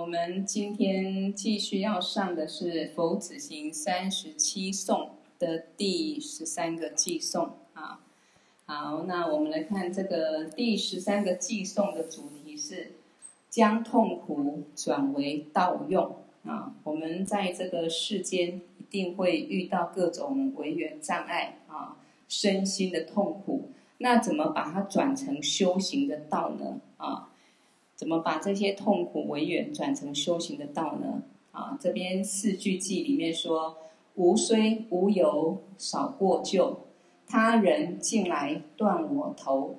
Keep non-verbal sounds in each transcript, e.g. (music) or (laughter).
我们今天继续要上的是《佛子行三十七颂》的第十三个偈颂啊。好，那我们来看这个第十三个偈颂的主题是将痛苦转为道用啊。我们在这个世间一定会遇到各种违缘障碍啊，身心的痛苦，那怎么把它转成修行的道呢？啊？怎么把这些痛苦为缘转成修行的道呢？啊，这边四句偈里面说：“吾虽无有少过咎，他人近来断我头。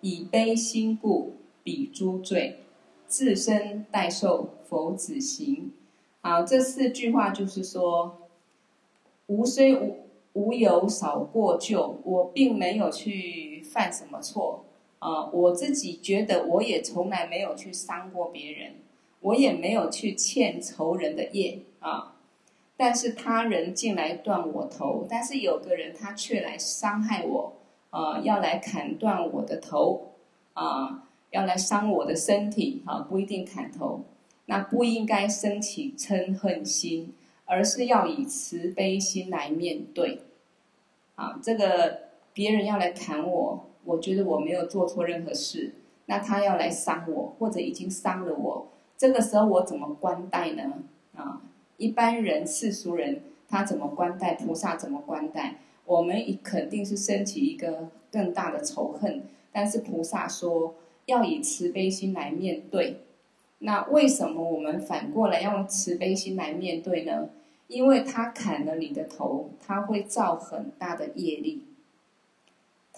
以悲心故彼诸罪，自身代受佛子行。”好，这四句话就是说：“吾虽无无有少过咎，我并没有去犯什么错。”啊、我自己觉得我也从来没有去伤过别人，我也没有去欠仇人的业啊。但是他人进来断我头，但是有个人他却来伤害我，啊、呃，要来砍断我的头，啊、要来伤我的身体，啊，不一定砍头，那不应该生起嗔恨心，而是要以慈悲心来面对。啊，这个别人要来砍我。我觉得我没有做错任何事，那他要来伤我，或者已经伤了我，这个时候我怎么观待呢？啊，一般人世俗人他怎么观待？菩萨怎么观待？我们肯定是升起一个更大的仇恨，但是菩萨说要以慈悲心来面对。那为什么我们反过来要用慈悲心来面对呢？因为他砍了你的头，他会造很大的业力。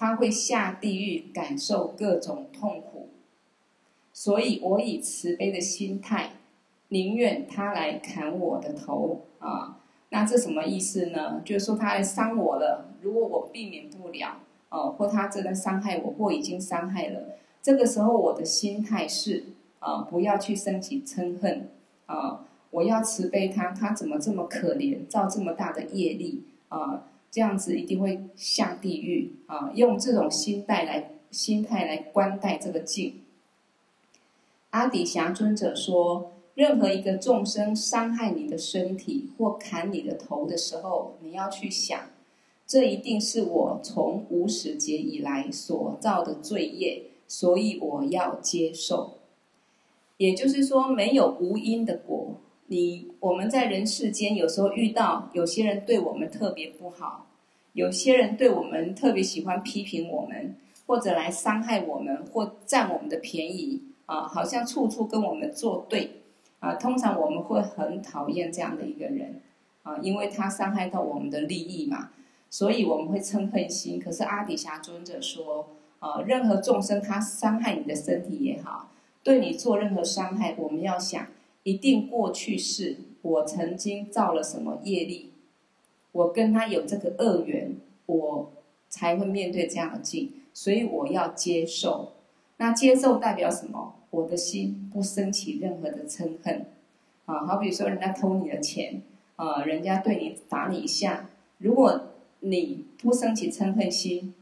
他会下地狱，感受各种痛苦，所以我以慈悲的心态，宁愿他来砍我的头啊。那这什么意思呢？就是说他来伤我了，如果我避免不了，哦、啊，或他真的伤害我，或已经伤害了，这个时候我的心态是啊，不要去升起嗔恨啊，我要慈悲他，他怎么这么可怜，造这么大的业力啊？这样子一定会下地狱啊！用这种心态来心态来观待这个境。阿底峡尊者说：任何一个众生伤害你的身体或砍你的头的时候，你要去想，这一定是我从无始劫以来所造的罪业，所以我要接受。也就是说，没有无因的果。你我们在人世间有时候遇到有些人对我们特别不好，有些人对我们特别喜欢批评我们，或者来伤害我们，或占我们的便宜啊，好像处处跟我们作对啊。通常我们会很讨厌这样的一个人啊，因为他伤害到我们的利益嘛，所以我们会嗔恨心。可是阿底峡尊者说啊，任何众生他伤害你的身体也好，对你做任何伤害，我们要想。一定过去世，我曾经造了什么业力，我跟他有这个恶缘，我才会面对这样的境，所以我要接受。那接受代表什么？我的心不生起任何的嗔恨。啊，好比说人家偷你的钱，啊，人家对你打你一下，如果你不生起嗔恨心，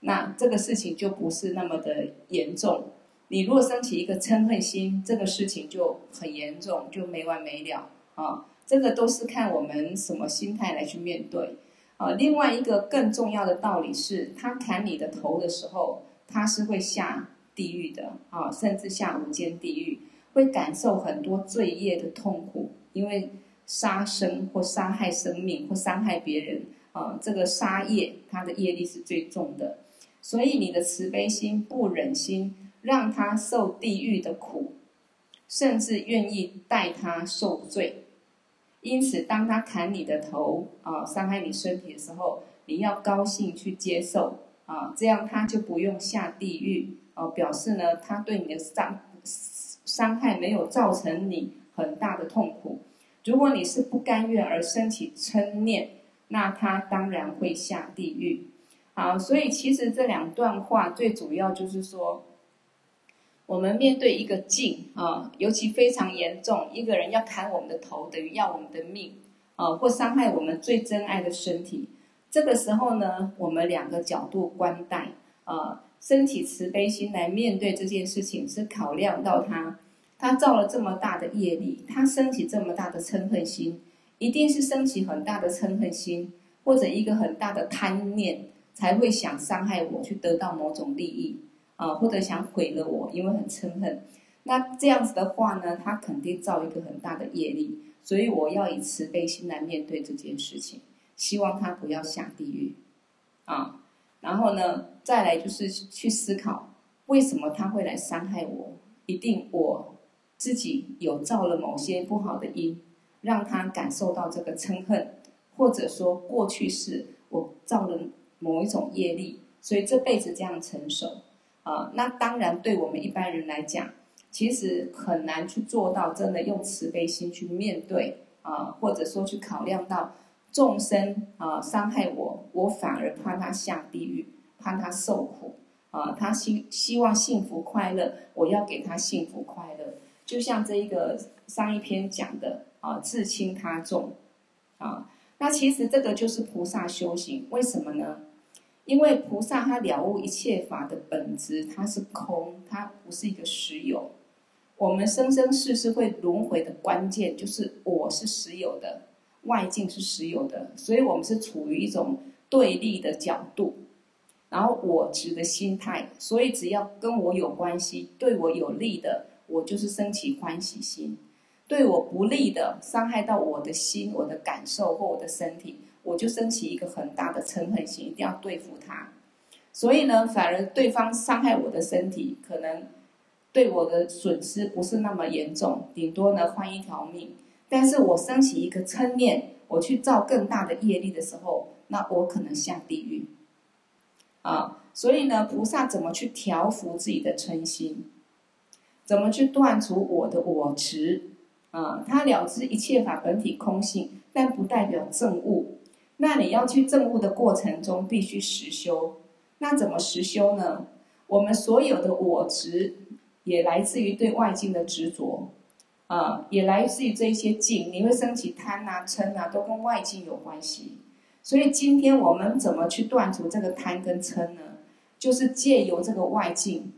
那这个事情就不是那么的严重。你如果升起一个嗔恨心，这个事情就很严重，就没完没了啊！这个都是看我们什么心态来去面对啊。另外一个更重要的道理是，他砍你的头的时候，他是会下地狱的啊，甚至下无间地狱，会感受很多罪业的痛苦，因为杀生或杀害生命或伤害别人啊，这个杀业它的业力是最重的，所以你的慈悲心不忍心。让他受地狱的苦，甚至愿意代他受罪。因此，当他砍你的头啊，伤害你身体的时候，你要高兴去接受啊，这样他就不用下地狱啊，表示呢，他对你的伤伤害没有造成你很大的痛苦。如果你是不甘愿而升起嗔念，那他当然会下地狱。好，所以其实这两段话最主要就是说。我们面对一个境啊，尤其非常严重，一个人要砍我们的头，等于要我们的命啊，或伤害我们最珍爱的身体。这个时候呢，我们两个角度观待啊，升起慈悲心来面对这件事情，是考量到他，他造了这么大的业力，他升起这么大的嗔恨心，一定是升起很大的嗔恨心，或者一个很大的贪念，才会想伤害我，去得到某种利益啊，或者想毁了我，因为很嗔恨。那这样子的话呢，他肯定造一个很大的业力，所以我要以慈悲心来面对这件事情，希望他不要下地狱啊。然后呢，再来就是去思考，为什么他会来伤害我？一定我。自己有造了某些不好的因，让他感受到这个嗔恨，或者说过去是我造了某一种业力，所以这辈子这样承受啊。那当然，对我们一般人来讲，其实很难去做到真的用慈悲心去面对啊，或者说去考量到众生啊伤害我，我反而怕他下地狱，怕他受苦啊，他希希望幸福快乐，我要给他幸福快乐。就像这一个上一篇讲的啊，自轻他重啊，那其实这个就是菩萨修行。为什么呢？因为菩萨他了悟一切法的本质，它是空，它不是一个实有。我们生生世世会轮回的关键，就是我是实有的，外境是实有的，所以我们是处于一种对立的角度，然后我执的心态，所以只要跟我有关系，对我有利的。我就是升起欢喜心，对我不利的、伤害到我的心、我的感受或我的身体，我就升起一个很大的嗔恨心，一定要对付他。所以呢，反而对方伤害我的身体，可能对我的损失不是那么严重，顶多呢换一条命。但是我升起一个嗔念，我去造更大的业力的时候，那我可能下地狱。啊，所以呢，菩萨怎么去调伏自己的嗔心？怎么去断除我的我执？啊，他了知一切法本体空性，但不代表证悟。那你要去证悟的过程中，必须实修。那怎么实修呢？我们所有的我执，也来自于对外境的执着，啊，也来自于这一些境。你会升起贪啊、嗔啊，都跟外境有关系。所以今天我们怎么去断除这个贪跟嗔呢？就是借由这个外境。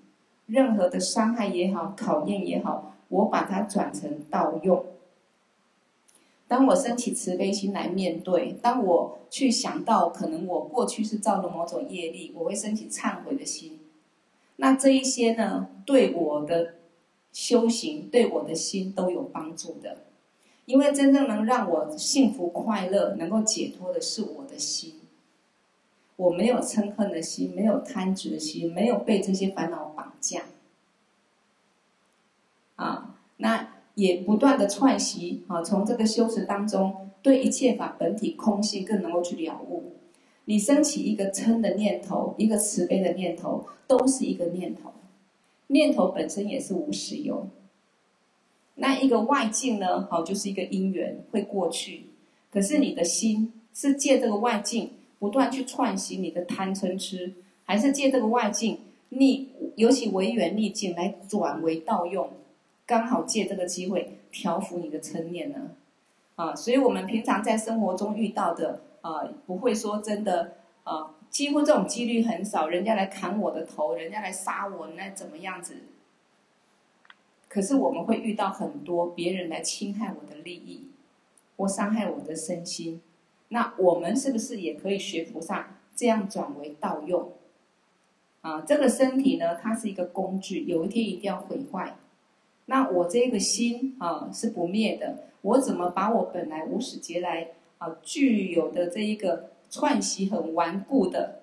任何的伤害也好，考验也好，我把它转成道用。当我升起慈悲心来面对，当我去想到可能我过去是造了某种业力，我会升起忏悔的心。那这一些呢，对我的修行，对我的心都有帮助的。因为真正能让我幸福快乐、能够解脱的是我的心。我没有嗔恨的心，没有贪执的心，没有被这些烦恼绑架，啊，那也不断的串习啊，从这个修持当中，对一切法本体空性更能够去了悟。你升起一个嗔的念头，一个慈悲的念头，都是一个念头，念头本身也是无实有。那一个外境呢，好，就是一个因缘会过去，可是你的心是借这个外境。不断去串习你的贪嗔痴，还是借这个外境逆，尤其为缘逆境来转为道用，刚好借这个机会调伏你的嗔念呢？啊，所以我们平常在生活中遇到的啊，不会说真的啊，几乎这种几率很少，人家来砍我的头，人家来杀我，那怎么样子？可是我们会遇到很多别人来侵害我的利益，或伤害我的身心。那我们是不是也可以学菩萨这样转为盗用？啊，这个身体呢，它是一个工具，有一天一定要毁坏。那我这个心啊是不灭的，我怎么把我本来无始劫来啊具有的这一个串习很顽固的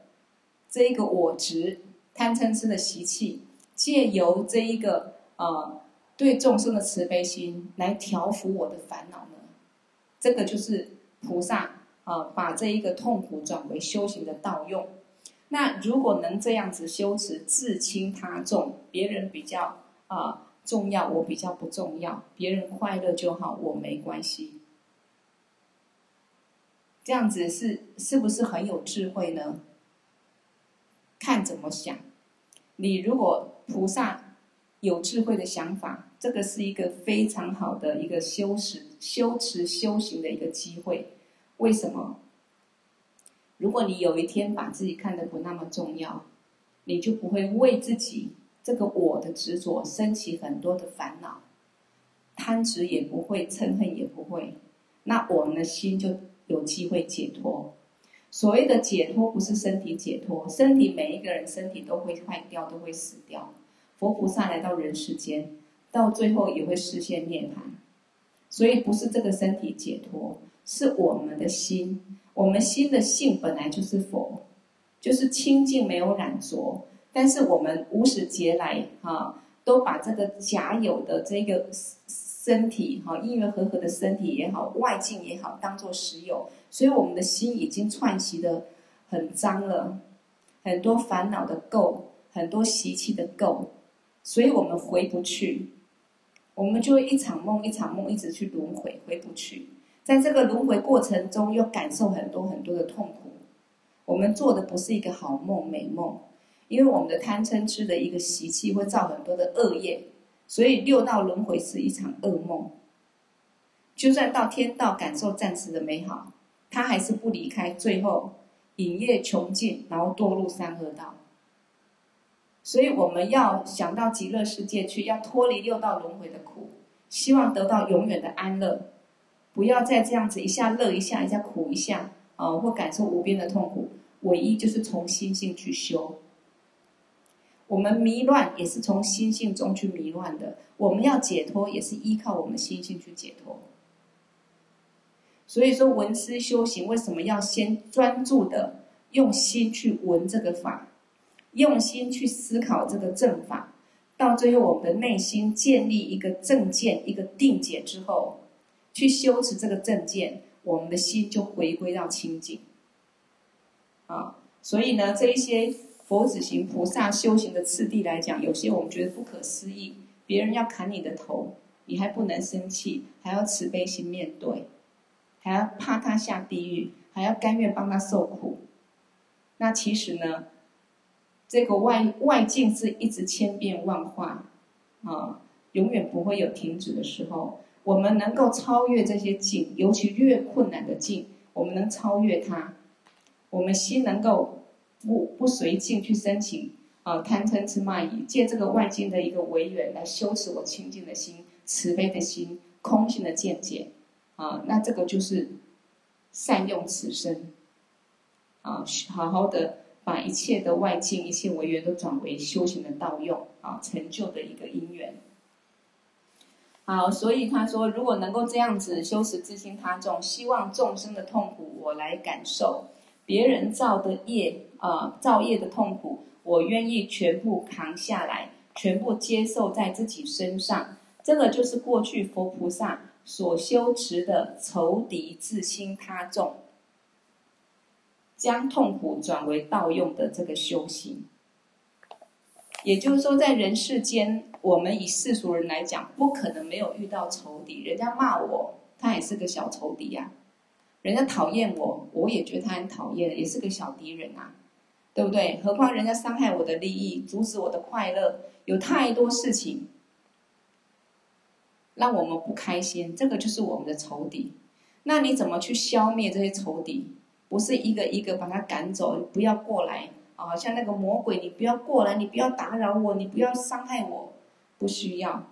这一个我执贪嗔痴的习气，借由这一个啊对众生的慈悲心来调伏我的烦恼呢？这个就是菩萨。啊，把这一个痛苦转为修行的道用。那如果能这样子修持，自轻他重，别人比较啊重要，我比较不重要，别人快乐就好，我没关系。这样子是是不是很有智慧呢？看怎么想。你如果菩萨有智慧的想法，这个是一个非常好的一个修持、修持、修行的一个机会。为什么？如果你有一天把自己看得不那么重要，你就不会为自己这个我的执着升起很多的烦恼，贪执也不会，嗔恨也不会，那我们的心就有机会解脱。所谓的解脱，不是身体解脱，身体每一个人身体都会坏掉，都会死掉。佛菩萨来到人世间，到最后也会实现涅槃。所以不是这个身体解脱，是我们的心。我们心的性本来就是佛，就是清净没有染着。但是我们无始劫来啊，都把这个假有的这个身体哈，因缘和合的身体也好，外境也好，当做实有。所以我们的心已经串习的很脏了，很多烦恼的垢，很多习气的垢，所以我们回不去。我们就一场梦一场梦一直去轮回，回不去。在这个轮回过程中，又感受很多很多的痛苦。我们做的不是一个好梦美梦，因为我们的贪嗔痴的一个习气会造很多的恶业，所以六道轮回是一场噩梦。就算到天道感受暂时的美好，他还是不离开，最后影业穷尽，然后堕入三恶道。所以我们要想到极乐世界去，要脱离六道轮回的苦，希望得到永远的安乐，不要再这样子一下乐一下，一下苦一下，啊、呃，或感受无边的痛苦。唯一就是从心性去修。我们迷乱也是从心性中去迷乱的，我们要解脱也是依靠我们心性去解脱。所以说，闻思修行为什么要先专注的用心去闻这个法？用心去思考这个正法，到最后我们的内心建立一个正见、一个定解之后，去修持这个正见，我们的心就回归到清净。啊，所以呢，这一些佛子行菩萨修行的次第来讲，有些我们觉得不可思议。别人要砍你的头，你还不能生气，还要慈悲心面对，还要怕他下地狱，还要甘愿帮他受苦。那其实呢？这个外外境是一直千变万化，啊，永远不会有停止的时候。我们能够超越这些境，尤其越困难的境，我们能超越它。我们心能够不不随境去申请啊贪嗔痴慢疑，借这个外境的一个为缘来修持我清净的心、慈悲的心、空性的见解，啊，那这个就是善用此身，啊，好好的。把一切的外境、一切为缘都转为修行的道用啊，成就的一个因缘。好，所以他说，如果能够这样子修持自心他众，希望众生的痛苦我来感受，别人造的业啊，造业的痛苦，我愿意全部扛下来，全部接受在自己身上。这个就是过去佛菩萨所修持的仇敌自心他众。将痛苦转为道用的这个修行，也就是说，在人世间，我们以世俗人来讲，不可能没有遇到仇敌。人家骂我，他也是个小仇敌呀；人家讨厌我，我也觉得他很讨厌，也是个小敌人啊，对不对？何况人家伤害我的利益，阻止我的快乐，有太多事情让我们不开心，这个就是我们的仇敌。那你怎么去消灭这些仇敌？不是一个一个把他赶走，不要过来啊！像那个魔鬼，你不要过来，你不要打扰我，你不要伤害我，不需要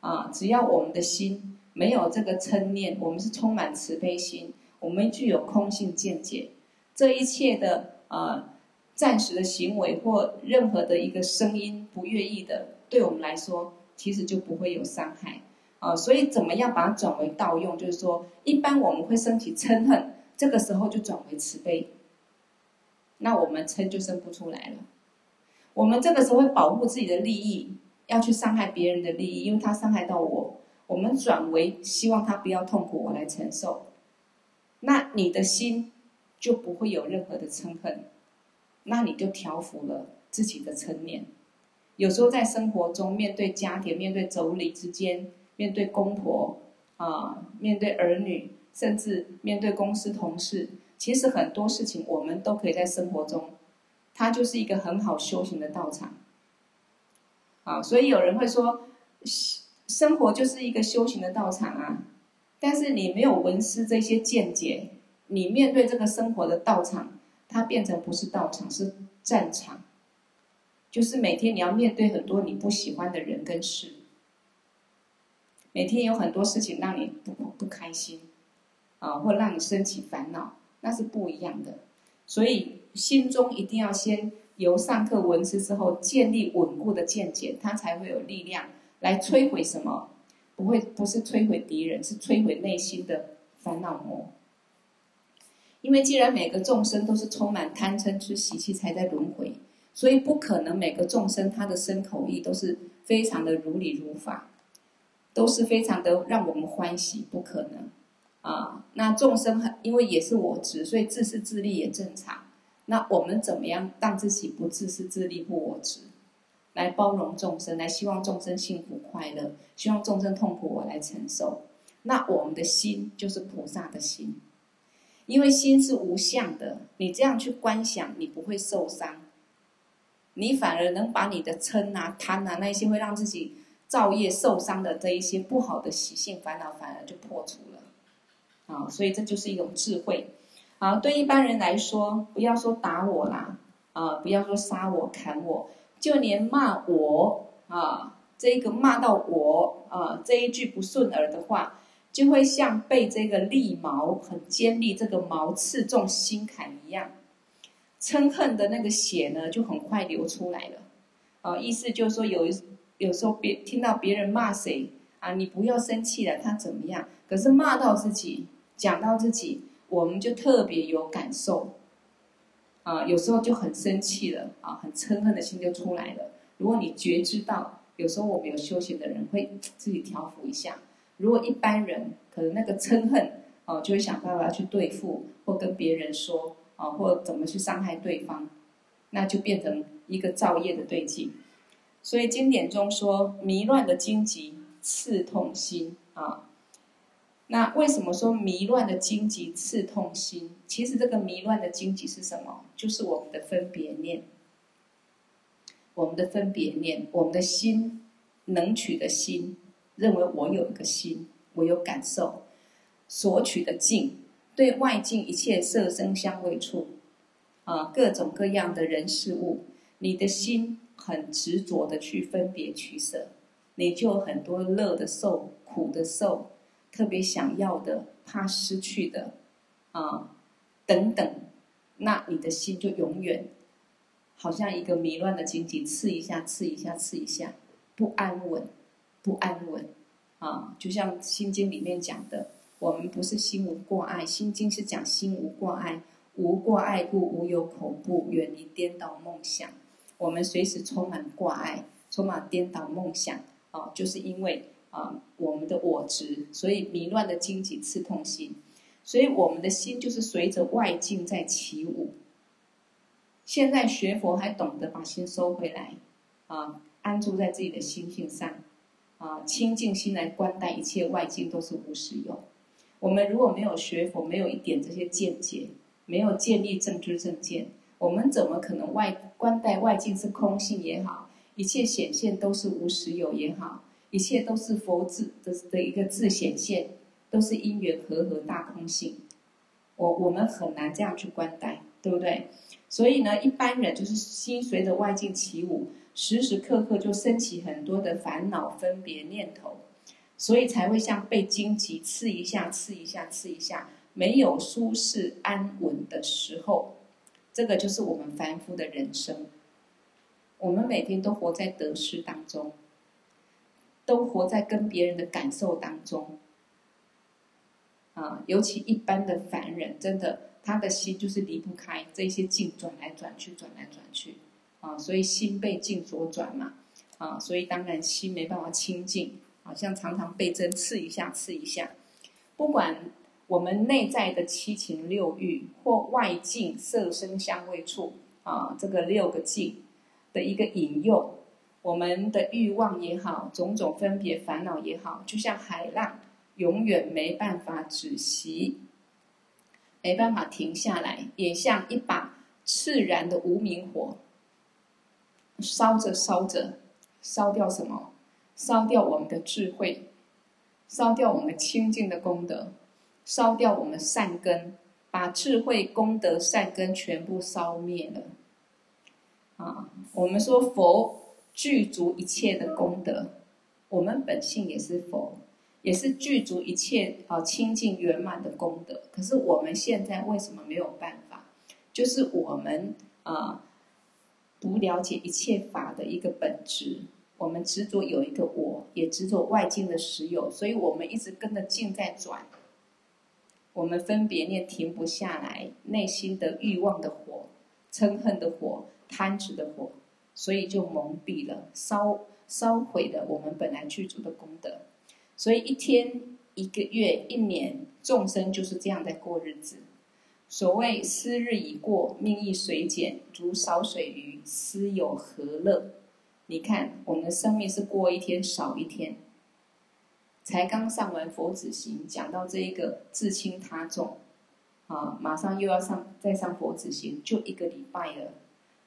啊！只要我们的心没有这个嗔念，我们是充满慈悲心，我们具有空性见解，这一切的啊暂时的行为或任何的一个声音不愿意的，对我们来说其实就不会有伤害啊！所以怎么样把它转为道用？就是说，一般我们会升起嗔恨。这个时候就转为慈悲，那我们嗔就生不出来了。我们这个时候会保护自己的利益，要去伤害别人的利益，因为他伤害到我，我们转为希望他不要痛苦，我来承受。那你的心就不会有任何的嗔恨，那你就调伏了自己的嗔念。有时候在生活中，面对家庭，面对妯娌之间，面对公婆啊，面对儿女。甚至面对公司同事，其实很多事情我们都可以在生活中，它就是一个很好修行的道场。啊，所以有人会说，生活就是一个修行的道场啊。但是你没有闻思这些见解，你面对这个生活的道场，它变成不是道场，是战场。就是每天你要面对很多你不喜欢的人跟事。每天有很多事情让你不不开心，啊，或让你升起烦恼，那是不一样的。所以心中一定要先由上课闻思之后建立稳固的见解，它才会有力量来摧毁什么？不会，不是摧毁敌人，是摧毁内心的烦恼魔。因为既然每个众生都是充满贪嗔痴习气才在轮回，所以不可能每个众生他的身口意都是非常的如理如法，都是非常的让我们欢喜，不可能。啊，那众生很，因为也是我执，所以自私自利也正常。那我们怎么样让自己不自私自利、不我执，来包容众生，来希望众生幸福快乐，希望众生痛苦我来承受。那我们的心就是菩萨的心，因为心是无相的，你这样去观想，你不会受伤，你反而能把你的嗔啊、贪啊那些会让自己造业受伤的这一些不好的习性烦恼，反而就破除了。啊，所以这就是一种智慧。啊，对一般人来说，不要说打我啦，啊，不要说杀我、砍我，就连骂我啊，这个骂到我啊，这一句不顺耳的话，就会像被这个利矛很尖利这个矛刺中心坎一样，嗔恨的那个血呢，就很快流出来了。啊，意思就是说有，有有时候别听到别人骂谁啊，你不要生气了，他怎么样？可是骂到自己。讲到自己，我们就特别有感受，啊，有时候就很生气了，啊，很嗔恨的心就出来了。如果你觉知到，有时候我们有修行的人会自己调伏一下。如果一般人可能那个嗔恨，哦，就会想办法去对付，或跟别人说，啊，或怎么去伤害对方，那就变成一个造业的对境。所以经典中说，迷乱的荆棘刺痛心，啊。那为什么说迷乱的荆棘刺痛心？其实这个迷乱的荆棘是什么？就是我们的分别念。我们的分别念，我们的心能取的心，认为我有一个心，我有感受，索取的境，对外境一切色声香味触，啊，各种各样的人事物，你的心很执着的去分别取舍，你就很多乐的受，苦的受。特别想要的，怕失去的，啊，等等，那你的心就永远好像一个迷乱的荆棘，刺一下，刺一下，刺一下，不安稳，不安稳，啊，就像《心经》里面讲的，我们不是心无挂碍，《心经》是讲心无挂碍，无挂碍故，无有恐怖，远离颠倒梦想。我们随时充满挂碍，充满颠倒梦想，啊，就是因为。啊，我们的我执，所以迷乱的荆棘刺痛心，所以我们的心就是随着外境在起舞。现在学佛还懂得把心收回来，啊，安住在自己的心性上，啊，清净心来观待一切外境都是无实有。我们如果没有学佛，没有一点这些见解，没有建立正知正见，我们怎么可能外观待外境是空性也好，一切显现都是无实有也好？一切都是佛智的的一个自显现，都是因缘和合大空性。我我们很难这样去观待，对不对？所以呢，一般人就是心随着外境起舞，时时刻刻就升起很多的烦恼分别念头，所以才会像被荆棘刺一下、刺一下、刺一下，没有舒适安稳的时候。这个就是我们凡夫的人生。我们每天都活在得失当中。都活在跟别人的感受当中，啊，尤其一般的凡人，真的他的心就是离不开这些境转来转去，转来转去，啊，所以心被境所转嘛，啊，所以当然心没办法清净，好像常常被针刺一下，刺一下。不管我们内在的七情六欲，或外境色声香味触，啊，这个六个境的一个引诱。我们的欲望也好，种种分别烦恼也好，就像海浪，永远没办法止息，没办法停下来，也像一把炽燃的无明火，烧着烧着，烧掉什么？烧掉我们的智慧，烧掉我们清净的功德，烧掉我们善根，把智慧、功德、善根全部烧灭了。啊，我们说佛。具足一切的功德，我们本性也是佛，也是具足一切啊清净圆满的功德。可是我们现在为什么没有办法？就是我们啊不了解一切法的一个本质，我们执着有一个我，也执着外境的实有，所以我们一直跟着境在转。我们分别念停不下来，内心的欲望的火、嗔恨的火、贪执的火，所以就蒙蔽了，烧烧毁了我们本来具足的功德。所以一天、一个月、一年，众生就是这样在过日子。所谓斯日已过，命亦随减，如少水鱼，斯有何乐？你看，我们的生命是过一天少一天。才刚上完佛子行，讲到这一个自轻他重，啊，马上又要上再上佛子行，就一个礼拜了，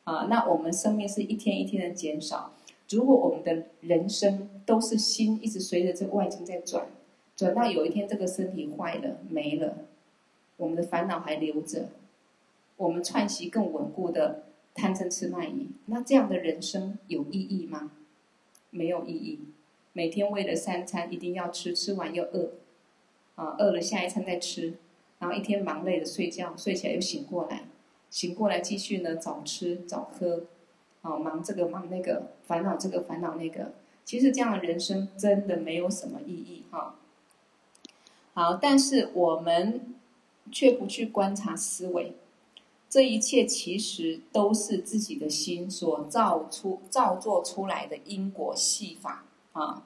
啊，那我们生命是一天一天的减少。如果我们的人生都是心一直随着这外境在转，转到有一天这个身体坏了没了，我们的烦恼还留着，我们串习更稳固的贪嗔痴慢疑，那这样的人生有意义吗？没有意义。每天为了三餐一定要吃，吃完又饿，啊，饿了下一餐再吃，然后一天忙累了睡觉，睡起来又醒过来，醒过来继续呢早吃早喝，啊，忙这个忙那个，烦恼这个烦恼那个，其实这样的人生真的没有什么意义哈。好，但是我们却不去观察思维，这一切其实都是自己的心所造出造作出来的因果戏法。啊，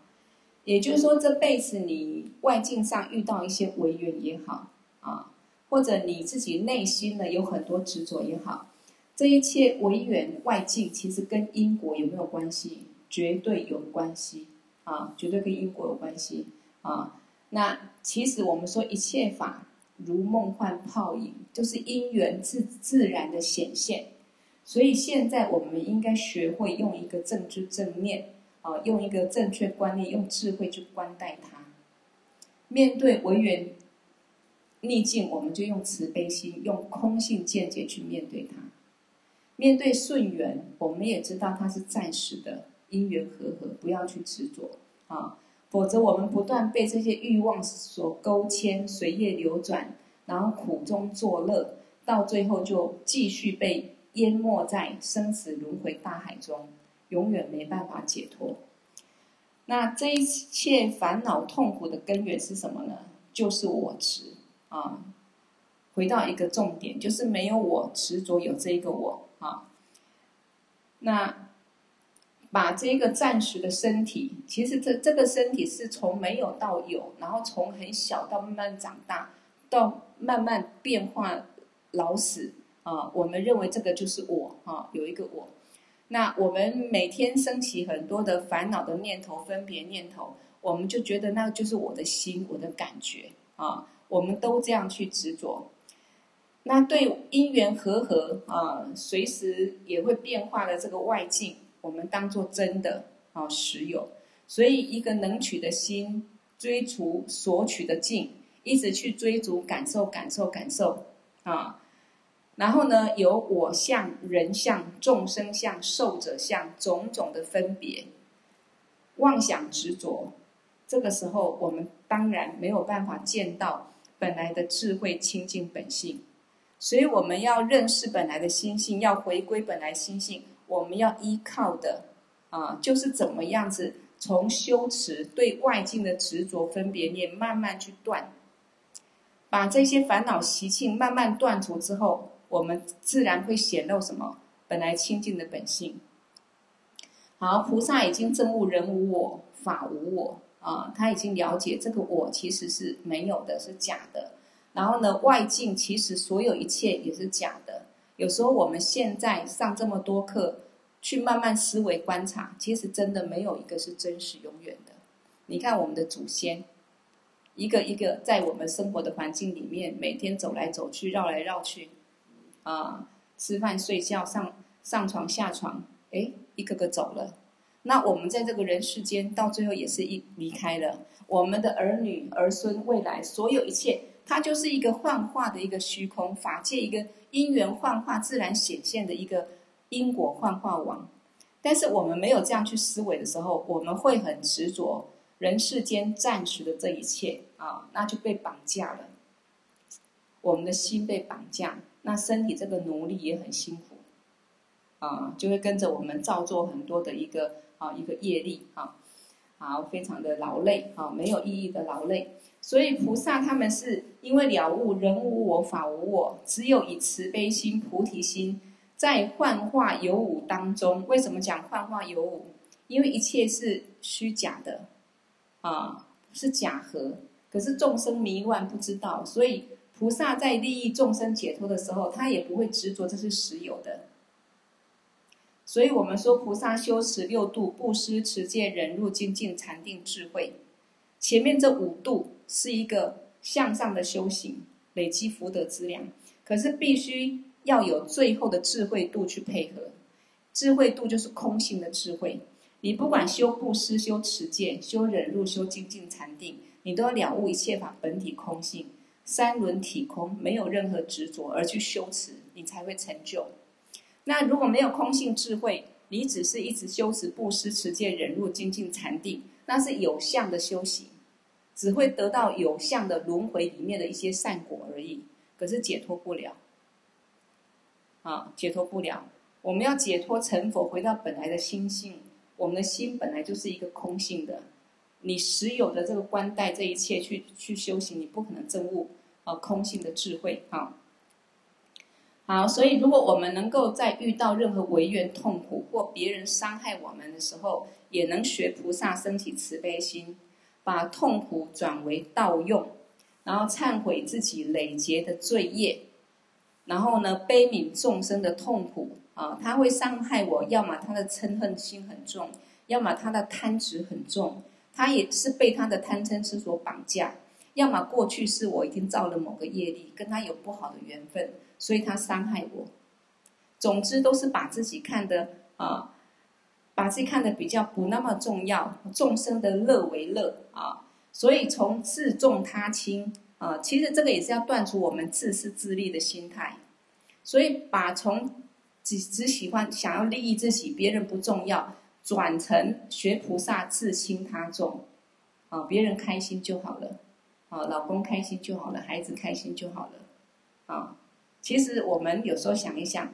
也就是说，这辈子你外境上遇到一些违缘也好，啊，或者你自己内心呢有很多执着也好，这一切违缘外境其实跟因果有没有关系？绝对有关系啊，绝对跟因果有关系啊。那其实我们说一切法如梦幻泡影，就是因缘自自然的显现。所以现在我们应该学会用一个正知正念。啊，用一个正确观念，用智慧去观待它。面对违缘逆境，我们就用慈悲心，用空性见解去面对它。面对顺缘，我们也知道它是暂时的，因缘和合，不要去执着啊。否则，我们不断被这些欲望所勾牵，随业流转，然后苦中作乐，到最后就继续被淹没在生死轮回大海中。永远没办法解脱。那这一切烦恼痛苦的根源是什么呢？就是我执啊。回到一个重点，就是没有我执着有这一个我啊。那把这个暂时的身体，其实这这个身体是从没有到有，然后从很小到慢慢长大，到慢慢变化老死啊。我们认为这个就是我啊，有一个我。那我们每天升起很多的烦恼的念头、分别念头，我们就觉得那就是我的心、我的感觉啊，我们都这样去执着。那对因缘和合啊，随时也会变化的这个外境，我们当做真的啊实有。所以一个能取的心，追逐所取的境，一直去追逐感受、感受、感受啊。然后呢，有我相、人相、众生相、寿者相，种种的分别，妄想执着。这个时候，我们当然没有办法见到本来的智慧清净本性。所以，我们要认识本来的心性，要回归本来心性。我们要依靠的啊，就是怎么样子从修持对外境的执着分别念，慢慢去断，把这些烦恼习性慢慢断除之后。我们自然会显露什么？本来清净的本性。好，菩萨已经证悟人无我，法无我啊，他已经了解这个我其实是没有的，是假的。然后呢，外境其实所有一切也是假。有时候我们现在上这么多课，去慢慢思维观察，其实真的没有一个是真实永远的。你看我们的祖先，一个一个在我们生活的环境里面，每天走来走去，绕来绕去。啊，吃饭、睡觉、上上床、下床，哎，一个个走了。那我们在这个人世间，到最后也是一离开了。我们的儿女、儿孙、未来，所有一切，它就是一个幻化的一个虚空，法界一个因缘幻化、自然显现的一个因果幻化网。但是我们没有这样去思维的时候，我们会很执着。人世间暂时的这一切啊，那就被绑架了。我们的心被绑架，那身体这个奴隶也很辛苦，啊，就会跟着我们造作很多的一个啊一个业力啊，好，非常的劳累啊，没有意义的劳累。所以菩萨他们是因为了悟人无我，法无我，只有以慈悲心、菩提心，在幻化有无当中。为什么讲幻化有无？因为一切是虚假的，啊，是假合。可是众生迷乱不知道，所以。菩萨在利益众生解脱的时候，他也不会执着这是实有的。所以我们说，菩萨修持六度：布施、持戒、忍辱、精进、禅定、智慧。前面这五度是一个向上的修行，累积福德资粮。可是必须要有最后的智慧度去配合。智慧度就是空性的智慧。你不管修布施、修持戒、修忍辱、修精进、禅定，你都要了悟一切法本体空性。三轮体空，没有任何执着而去修持，你才会成就。那如果没有空性智慧，你只是一直修持布施、持戒、忍辱、精进、禅定，那是有相的修行，只会得到有相的轮回里面的一些善果而已。可是解脱不了，啊，解脱不了。我们要解脱成佛，回到本来的心性。我们的心本来就是一个空性的。你实有的这个观待这一切去去修行，你不可能证悟啊空性的智慧啊。好，所以如果我们能够在遇到任何违缘痛苦或别人伤害我们的时候，也能学菩萨升起慈悲心，把痛苦转为道用，然后忏悔自己累劫的罪业，然后呢悲悯众生的痛苦啊，他会伤害我，要么他的嗔恨心很重，要么他的贪执很重。他也是被他的贪嗔痴所绑架，要么过去是我已经造了某个业力，跟他有不好的缘分，所以他伤害我。总之都是把自己看得啊，把自己看得比较不那么重要，众生的乐为乐啊，所以从自重他轻啊，其实这个也是要断除我们自私自利的心态，所以把从只只喜欢想要利益自己，别人不重要。转成学菩萨自轻他重，啊，别人开心就好了，啊，老公开心就好了，孩子开心就好了，啊，其实我们有时候想一想，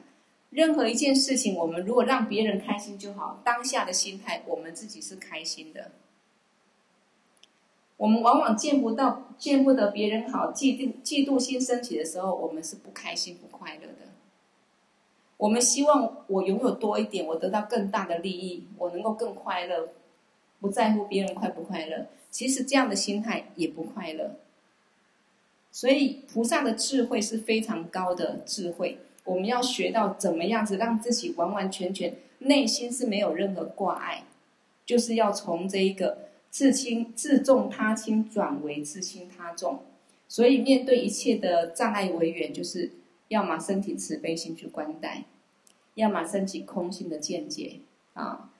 任何一件事情，我们如果让别人开心就好，当下的心态，我们自己是开心的。我们往往见不到、见不得别人好，嫉妒、嫉妒心升起的时候，我们是不开心、不快乐的。我们希望我拥有多一点，我得到更大的利益，我能够更快乐，不在乎别人快不快乐。其实这样的心态也不快乐。所以菩萨的智慧是非常高的智慧，我们要学到怎么样子让自己完完全全内心是没有任何挂碍，就是要从这一个自轻自重他轻转为自轻他重。所以面对一切的障碍违缘，就是要么身体慈悲心去观待。要么升起空性的见解啊，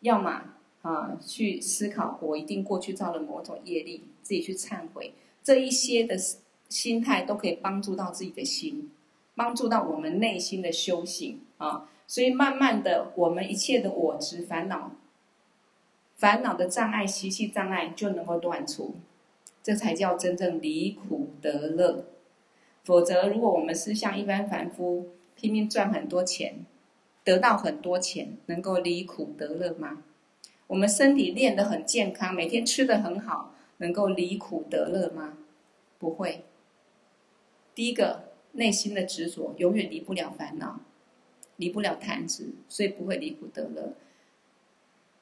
要么啊去思考，我一定过去造了某种业力，自己去忏悔，这一些的心态都可以帮助到自己的心，帮助到我们内心的修行啊。所以慢慢的，我们一切的我执烦恼、烦恼的障碍、习气障碍就能够断除，这才叫真正离苦得乐。否则，如果我们是像一般凡夫，拼命赚很多钱，得到很多钱，能够离苦得乐吗？我们身体练得很健康，每天吃得很好，能够离苦得乐吗？不会。第一个，内心的执着永远离不了烦恼，离不了贪执，所以不会离苦得乐。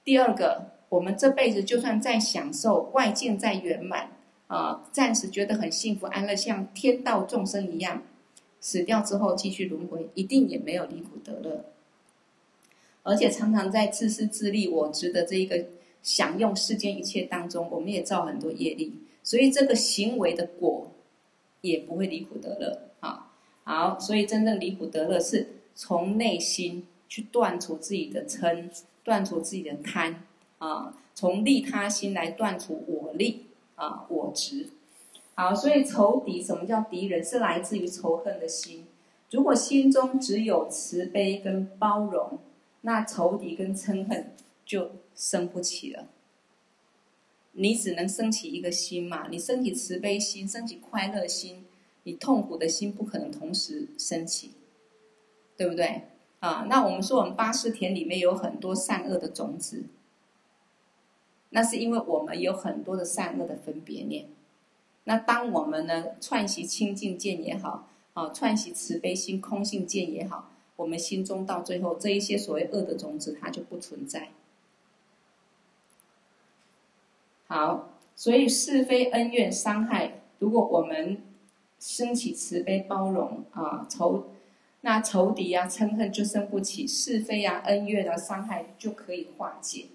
第二个，我们这辈子就算再享受，外境再圆满，啊，暂时觉得很幸福安乐，像天道众生一样。死掉之后继续轮回，一定也没有离苦得乐，而且常常在自私自利、我值得这一个享用世间一切当中，我们也造很多业力，所以这个行为的果也不会离苦得乐。好，所以真正离苦得乐是从内心去断除自己的嗔，断除自己的贪啊，从利他心来断除我利啊，我执。好，所以仇敌，什么叫敌人？是来自于仇恨的心。如果心中只有慈悲跟包容，那仇敌跟嗔恨就生不起了。你只能升起一个心嘛，你升起慈悲心，升起快乐心，你痛苦的心不可能同时升起，对不对？啊，那我们说我们八识田里面有很多善恶的种子，那是因为我们有很多的善恶的分别念。那当我们呢串习清净见也好，啊，串习慈悲心、空性见也好，我们心中到最后这一些所谓恶的种子它就不存在。好，所以是非恩怨伤害，如果我们升起慈悲包容啊，仇那仇敌啊嗔恨就生不起，是非啊恩怨的伤害就可以化解。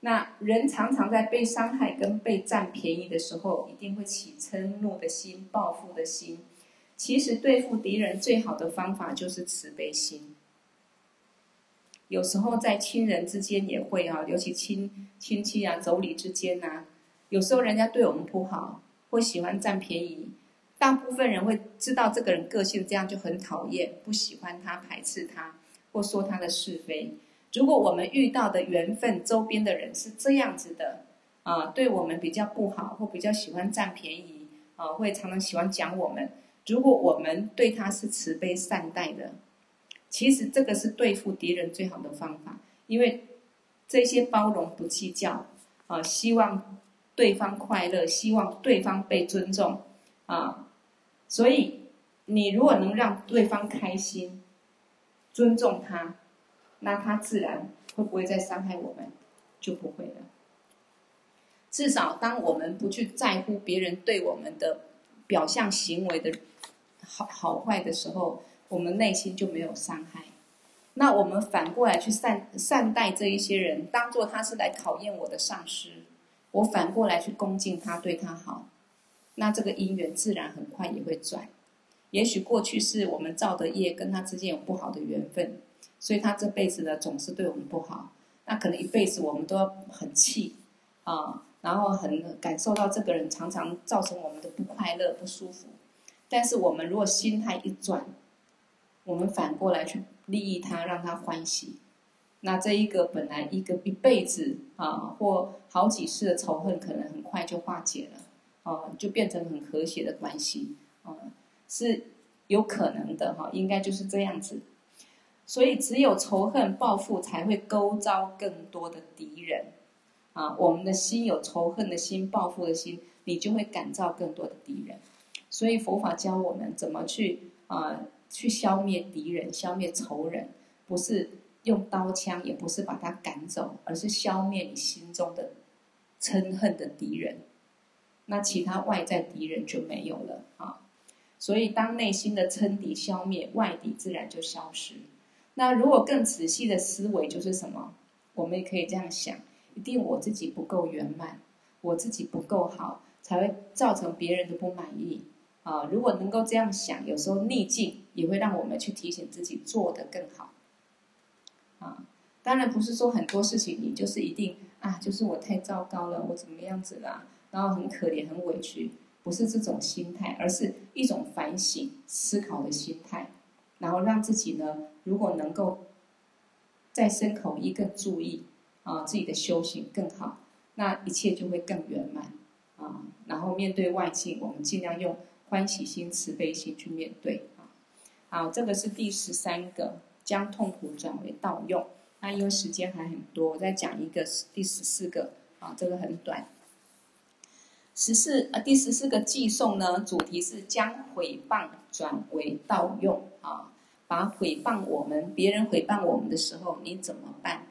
那人常常在被伤害跟被占便宜的时候，一定会起嗔怒的心、报复的心。其实对付敌人最好的方法就是慈悲心。有时候在亲人之间也会啊，尤其亲亲戚啊、妯娌之间呐，有时候人家对我们不好，会喜欢占便宜。大部分人会知道这个人个性这样就很讨厌，不喜欢他、排斥他，或说他的是非。如果我们遇到的缘分周边的人是这样子的啊，对我们比较不好，或比较喜欢占便宜啊，会常常喜欢讲我们。如果我们对他是慈悲善待的。其实这个是对付敌人最好的方法，因为这些包容不计较啊，希望对方快乐，希望对方被尊重啊，所以你如果能让对方开心，尊重他，那他自然会不会再伤害我们，就不会了。至少当我们不去在乎别人对我们的表象行为的好好坏的时候。我们内心就没有伤害，那我们反过来去善善待这一些人，当做他是来考验我的上师，我反过来去恭敬他，对他好，那这个因缘自然很快也会转。也许过去是我们造的业跟他之间有不好的缘分，所以他这辈子呢总是对我们不好，那可能一辈子我们都要很气啊，然后很感受到这个人常常造成我们的不快乐、不舒服。但是我们如果心态一转，我们反过来去利益他，让他欢喜，那这一个本来一个一辈子啊，或好几世的仇恨，可能很快就化解了，啊，就变成很和谐的关系，啊，是有可能的哈，应该就是这样子。所以只有仇恨报复，才会勾招更多的敌人，啊，我们的心有仇恨的心、报复的心，你就会感召更多的敌人。所以佛法教我们怎么去啊。去消灭敌人，消灭仇人，不是用刀枪，也不是把他赶走，而是消灭你心中的嗔恨的敌人。那其他外在敌人就没有了啊。所以，当内心的嗔敌消灭，外敌自然就消失。那如果更仔细的思维，就是什么？我们也可以这样想：一定我自己不够圆满，我自己不够好，才会造成别人的不满意。啊，如果能够这样想，有时候逆境也会让我们去提醒自己做得更好。啊，当然不是说很多事情你就是一定啊，就是我太糟糕了，我怎么样子啦，然后很可怜、很委屈，不是这种心态，而是一种反省、思考的心态，然后让自己呢，如果能够再身口意更注意啊，自己的修行更好，那一切就会更圆满啊。然后面对外境，我们尽量用。欢喜心、慈悲心去面对啊！好，这个是第十三个，将痛苦转为道用。那因为时间还很多，我再讲一个第十四个啊，这个很短。十四啊，第十四个寄送呢，主题是将毁谤转为盗用啊！把毁谤我们，别人毁谤我们的时候，你怎么办？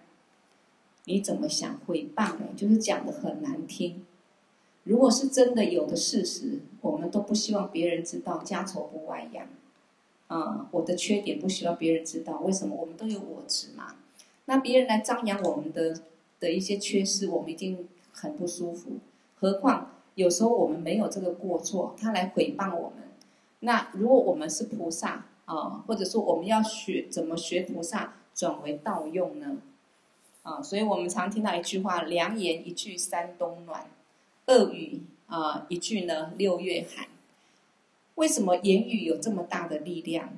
你怎么想毁谤呢？就是讲的很难听。如果是真的有的事实，我们都不希望别人知道，家丑不外扬。啊，我的缺点不希望别人知道，为什么？我们都有我执嘛。那别人来张扬我们的的一些缺失，我们一定很不舒服。何况有时候我们没有这个过错，他来诽谤我们。那如果我们是菩萨啊，或者说我们要学怎么学菩萨转为道用呢？啊，所以我们常听到一句话：良言一句三冬暖。恶语啊，一句呢，六月寒。为什么言语有这么大的力量？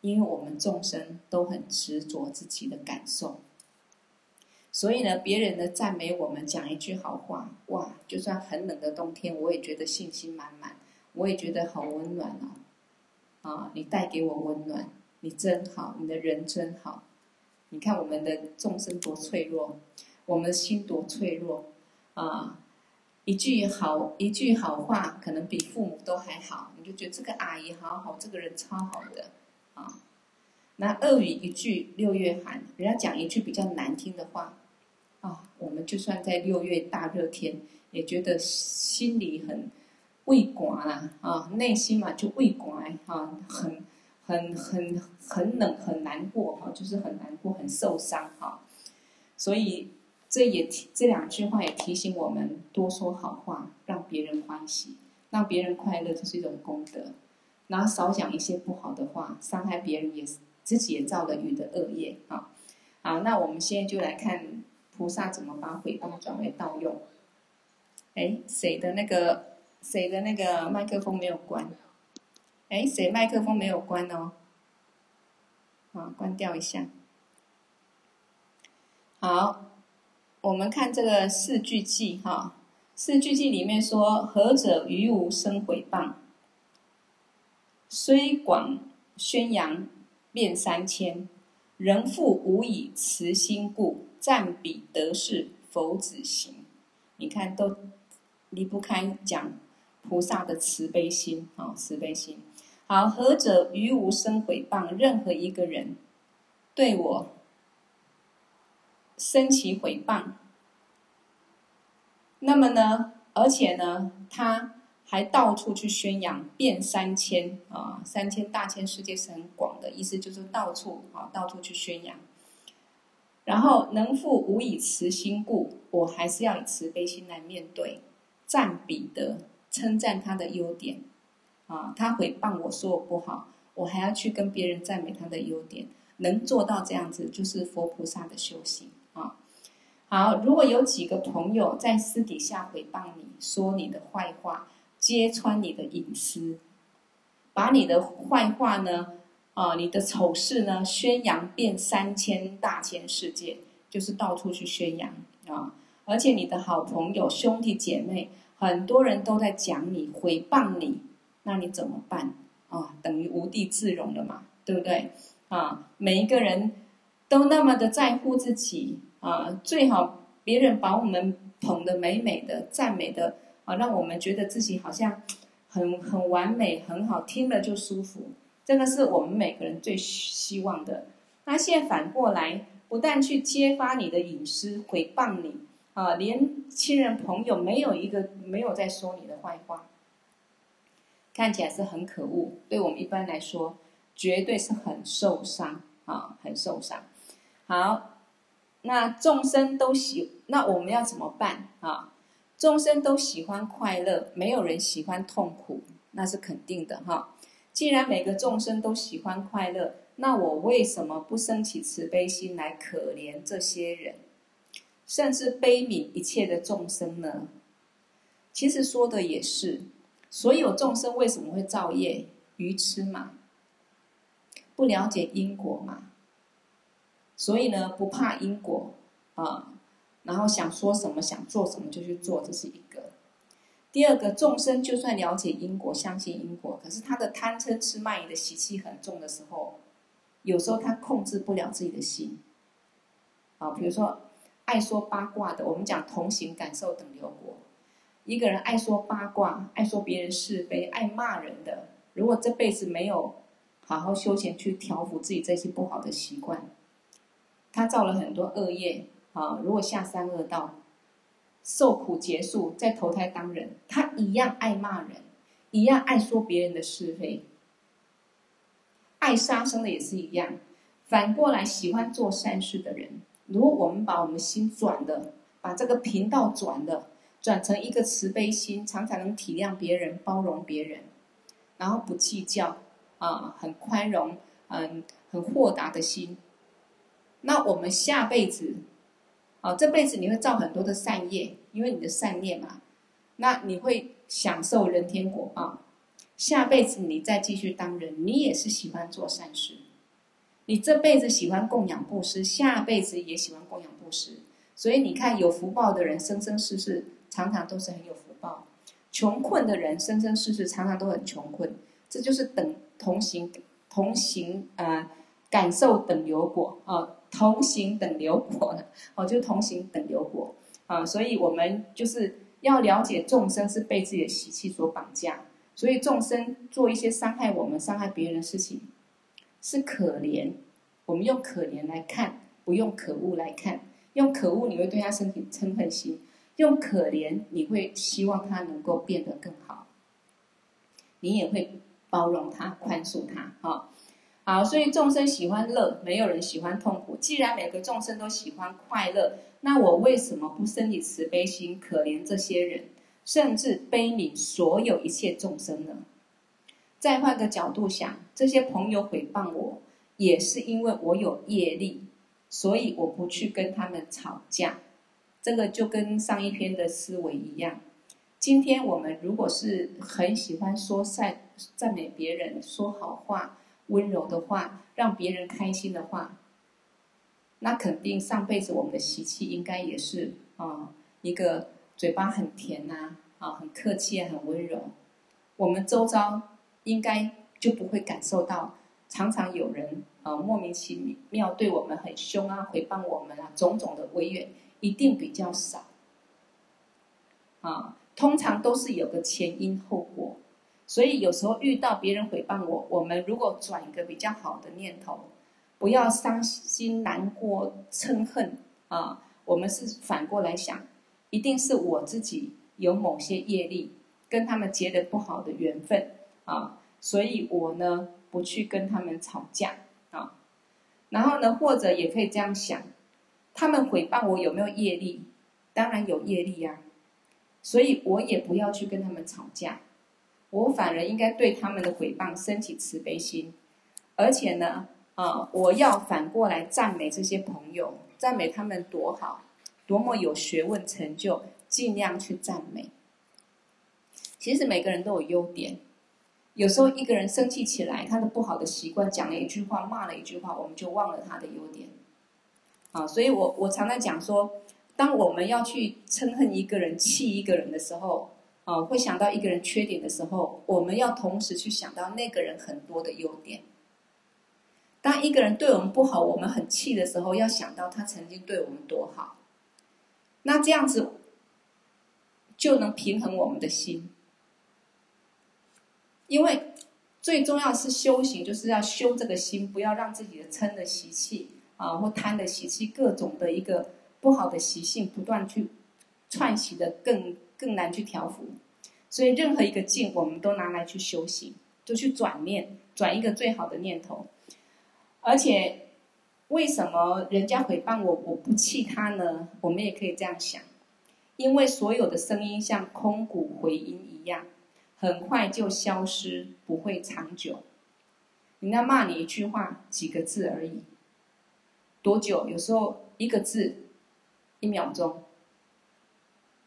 因为我们众生都很执着自己的感受，所以呢，别人的赞美我们，讲一句好话，哇，就算很冷的冬天，我也觉得信心满满，我也觉得好温暖哦。啊，你带给我温暖，你真好，你的人真好。你看我们的众生多脆弱，我们的心多脆弱啊！一句好一句好话，可能比父母都还好，你就觉得这个阿姨好好，这个人超好的啊。那恶语一句六月寒，人家讲一句比较难听的话，我们就算在六月大热天，也觉得心里很畏寒啦啊，内心嘛就畏寒啊，很。很很很冷，很难过哈，就是很难过，很受伤哈。所以这也这两句话也提醒我们多说好话，让别人欢喜，让别人快乐，这是一种功德。然后少讲一些不好的话，伤害别人也自己也造了余的恶业啊。好，那我们现在就来看菩萨怎么把毁谤转为盗用。哎，谁的那个谁的那个麦克风没有关？哎，谁麦克风没有关哦？啊，关掉一下。好，我们看这个四句偈哈。四句偈里面说：“何者于无生毁谤？虽广宣扬遍三千，仍复无以辞心故。占彼得是，否子行。”你看，都离不开讲菩萨的慈悲心啊，慈悲心。好，何者于无生毁谤？任何一个人对我生起毁谤，那么呢？而且呢，他还到处去宣扬，遍三千啊，三千大千世界是很广的，意思就是到处啊，到处去宣扬。然后能复无以辞心故，我还是要以慈悲心来面对，赞彼得，称赞他的优点。啊，他毁谤我说我不好，我还要去跟别人赞美他的优点，能做到这样子，就是佛菩萨的修行啊。好，如果有几个朋友在私底下毁谤你，说你的坏话，揭穿你的隐私，把你的坏话呢，啊，你的丑事呢，宣扬遍三千大千世界，就是到处去宣扬啊。而且你的好朋友、兄弟姐妹，很多人都在讲你，诽谤你。那你怎么办啊？等于无地自容了嘛，对不对？啊，每一个人都那么的在乎自己啊，最好别人把我们捧得美美的、赞美的啊，让我们觉得自己好像很很完美、很好，听了就舒服。这个是我们每个人最希望的。那现在反过来，不但去揭发你的隐私、毁谤你啊，连亲人朋友没有一个没有在说你的坏话。看起来是很可恶，对我们一般来说，绝对是很受伤啊，很受伤。好，那众生都喜，那我们要怎么办啊？众生都喜欢快乐，没有人喜欢痛苦，那是肯定的哈。既然每个众生都喜欢快乐，那我为什么不升起慈悲心来可怜这些人，甚至悲悯一切的众生呢？其实说的也是。所有众生为什么会造业？愚痴嘛，不了解因果嘛，所以呢，不怕因果啊，然后想说什么想做什么就去做，这是一个。第二个，众生就算了解因果，相信因果，可是他的贪嗔痴慢疑的习气很重的时候，有时候他控制不了自己的心。啊，比如说爱说八卦的，我们讲同行感受等流果。一个人爱说八卦，爱说别人是非，爱骂人的，如果这辈子没有好好修行去调伏自己这些不好的习惯，他造了很多恶业啊。如果下三恶道，受苦结束，再投胎当人，他一样爱骂人，一样爱说别人的是非，爱杀生的也是一样。反过来，喜欢做善事的人，如果我们把我们心转的，把这个频道转的。转成一个慈悲心，常常能体谅别人、包容别人，然后不计较，啊，很宽容，嗯，很豁达的心。那我们下辈子，啊，这辈子你会造很多的善业，因为你的善念嘛，那你会享受人天果报。下辈子你再继续当人，你也是喜欢做善事。你这辈子喜欢供养布施，下辈子也喜欢供养布施。所以你看，有福报的人，生生世世。常常都是很有福报；穷困的人，生生世世常常都很穷困。这就是等同行同行、呃，感受等流果啊、同行等流果 (laughs) 哦，就同行等流果啊、所以我们就是要了解众生是被自己的习气所绑架，所以众生做一些伤害我们、伤害别人的事情，是可怜。我们用可怜来看，不用可恶来看。用可恶，你会对他生起嗔恨心；用可怜，你会希望他能够变得更好。你也会包容他、宽恕他。哈，好，所以众生喜欢乐，没有人喜欢痛苦。既然每个众生都喜欢快乐，那我为什么不生起慈悲心，可怜这些人，甚至悲悯所有一切众生呢？再换个角度想，这些朋友诽谤我。也是因为我有业力，所以我不去跟他们吵架。这个就跟上一篇的思维一样。今天我们如果是很喜欢说赞赞美别人、说好话、温柔的话，让别人开心的话，那肯定上辈子我们的习气应该也是啊，一个嘴巴很甜呐，啊，很客气、很温柔。我们周遭应该就不会感受到。常常有人啊、莫名其妙对我们很凶啊，诽谤我们啊，种种的违缘一定比较少。啊，通常都是有个前因后果，所以有时候遇到别人诽谤我，我们如果转一个比较好的念头，不要伤心难过嗔恨啊，我们是反过来想，一定是我自己有某些业力跟他们结了不好的缘分啊，所以我呢。不去跟他们吵架啊，然后呢，或者也可以这样想，他们诽谤我有没有业力？当然有业力呀，所以我也不要去跟他们吵架，我反而应该对他们的诽谤升起慈悲心，而且呢，啊，我要反过来赞美这些朋友，赞美他们多好，多么有学问成就，尽量去赞美。其实每个人都有优点。有时候一个人生气起来，他的不好的习惯，讲了一句话，骂了一句话，我们就忘了他的优点。啊，所以我我常常讲说，当我们要去嗔恨一个人、气一个人的时候，啊，会想到一个人缺点的时候，我们要同时去想到那个人很多的优点。当一个人对我们不好，我们很气的时候，要想到他曾经对我们多好。那这样子就能平衡我们的心。因为最重要是修行，就是要修这个心，不要让自己的嗔的习气啊，或贪的习气，各种的一个不好的习性不断去串习的更更难去调伏。所以任何一个境，我们都拿来去修行，就去转念，转一个最好的念头。而且为什么人家诽谤我，我不气他呢？我们也可以这样想，因为所有的声音像空谷回音一样。很快就消失，不会长久。人家骂你一句话，几个字而已，多久？有时候一个字，一秒钟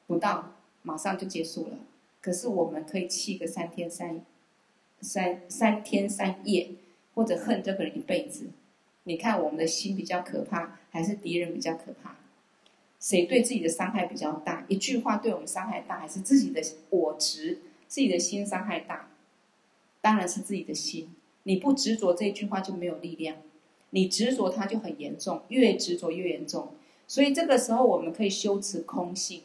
不到，马上就结束了。可是我们可以气个三天三三三天三夜，或者恨这个人一辈子。你看我们的心比较可怕，还是敌人比较可怕？谁对自己的伤害比较大？一句话对我们伤害大，还是自己的我执？自己的心伤害大，当然是自己的心。你不执着这句话就没有力量，你执着它就很严重，越执着越严重。所以这个时候我们可以修持空性，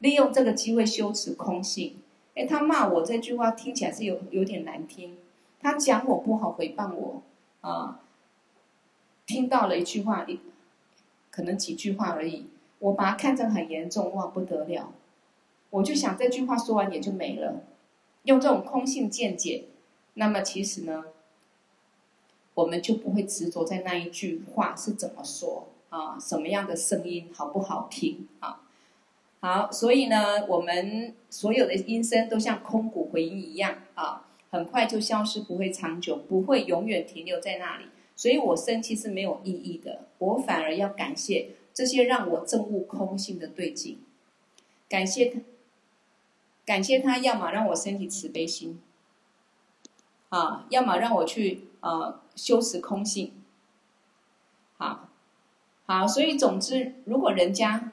利用这个机会修持空性。诶，他骂我这句话听起来是有有点难听，他讲我不好，诽谤我啊，听到了一句话，可能几句话而已，我把它看成很严重，哇，不得了。我就想这句话说完也就没了，用这种空性见解，那么其实呢，我们就不会执着在那一句话是怎么说啊，什么样的声音好不好听啊？好，所以呢，我们所有的音声都像空谷回音一样啊，很快就消失，不会长久，不会永远停留在那里。所以我生气是没有意义的，我反而要感谢这些让我证悟空性的对境，感谢他。感谢他，要么让我升起慈悲心，啊，要么让我去呃修持空性，好，好，所以总之，如果人家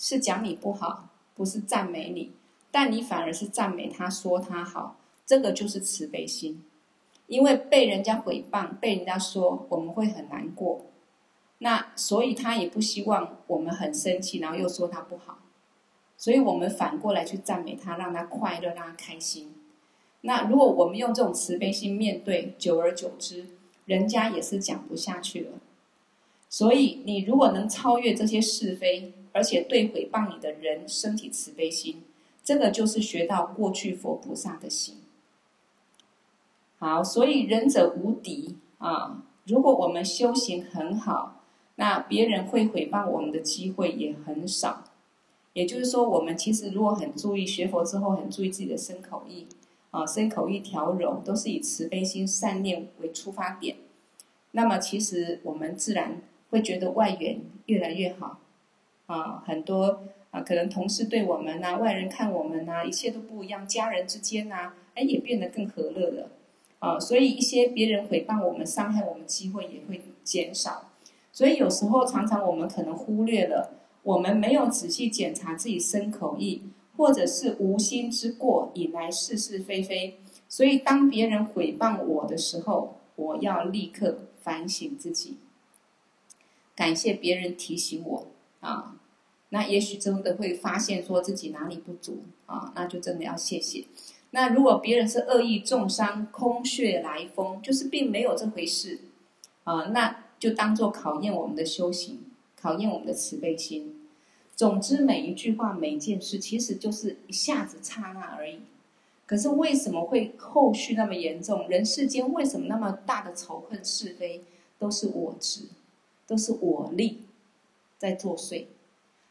是讲你不好，不是赞美你，但你反而是赞美他，说他好，这个就是慈悲心。因为被人家诽谤，被人家说，我们会很难过。那所以他也不希望我们很生气，然后又说他不好。所以我们反过来去赞美他，让他快乐，让他开心。那如果我们用这种慈悲心面对，久而久之，人家也是讲不下去了。所以你如果能超越这些是非，而且对诽谤你的人身体慈悲心，这个就是学到过去佛菩萨的心。好，所以仁者无敌啊！如果我们修行很好，那别人会诽谤我们的机会也很少。也就是说，我们其实如果很注意学佛之后，很注意自己的身口意啊，身口意调柔，都是以慈悲心、善念为出发点。那么，其实我们自然会觉得外缘越来越好啊，很多啊，可能同事对我们呐，外人看我们呐，一切都不一样，家人之间呐，哎，也变得更和乐了。啊，所以一些别人诽谤我们、伤害我们机会也会减少。所以有时候常常我们可能忽略了，我们没有仔细检查自己身口意，或者是无心之过引来是是非非。所以当别人诽谤我的时候，我要立刻反省自己，感谢别人提醒我啊。那也许真的会发现说自己哪里不足啊，那就真的要谢谢。那如果别人是恶意中伤、空穴来风，就是并没有这回事，啊，那就当做考验我们的修行，考验我们的慈悲心。总之，每一句话、每一件事，其实就是一下子刹那而已。可是为什么会后续那么严重？人世间为什么那么大的仇恨、是非，都是我执，都是我力在作祟。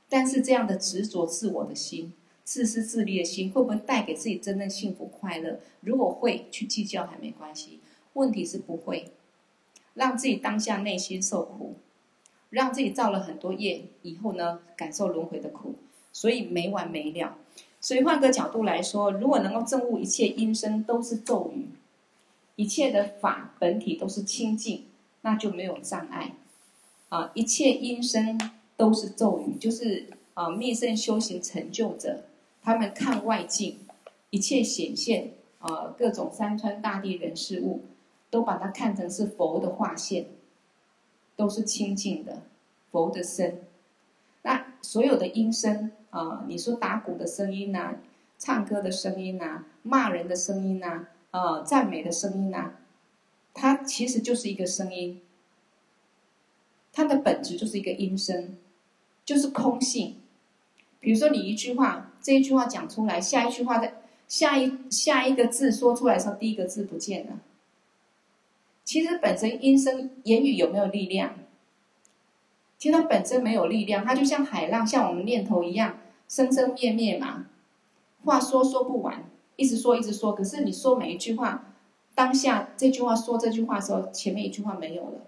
但是这样的执着自我的心。自私自利的心会不会带给自己真正幸福快乐？如果会，去计较还没关系。问题是不会，让自己当下内心受苦，让自己造了很多业，以后呢，感受轮回的苦，所以没完没了。所以换个角度来说，如果能够证悟一切音声都是咒语，一切的法本体都是清净，那就没有障碍。啊，一切音声都是咒语，就是啊，密乘修行成就者。他们看外境，一切显现啊、各种山川大地人事物，都把它看成是佛的化现，都是清净的佛的身。那所有的音声啊、你说打鼓的声音呐、唱歌的声音呐、骂人的声音呐、啊，赞美的声音呐、它其实就是一个声音，它的本质就是一个音声，就是空性。比如说，你一句话，这一句话讲出来，下一句话在下一下一个字说出来时候，第一个字不见了。其实本身音声言语有没有力量？其实它本身没有力量，它就像海浪，像我们念头一样，生生灭灭嘛。话说说不完，一直说一直说。可是你说每一句话，当下这句话说这句话的时候，前面一句话没有了。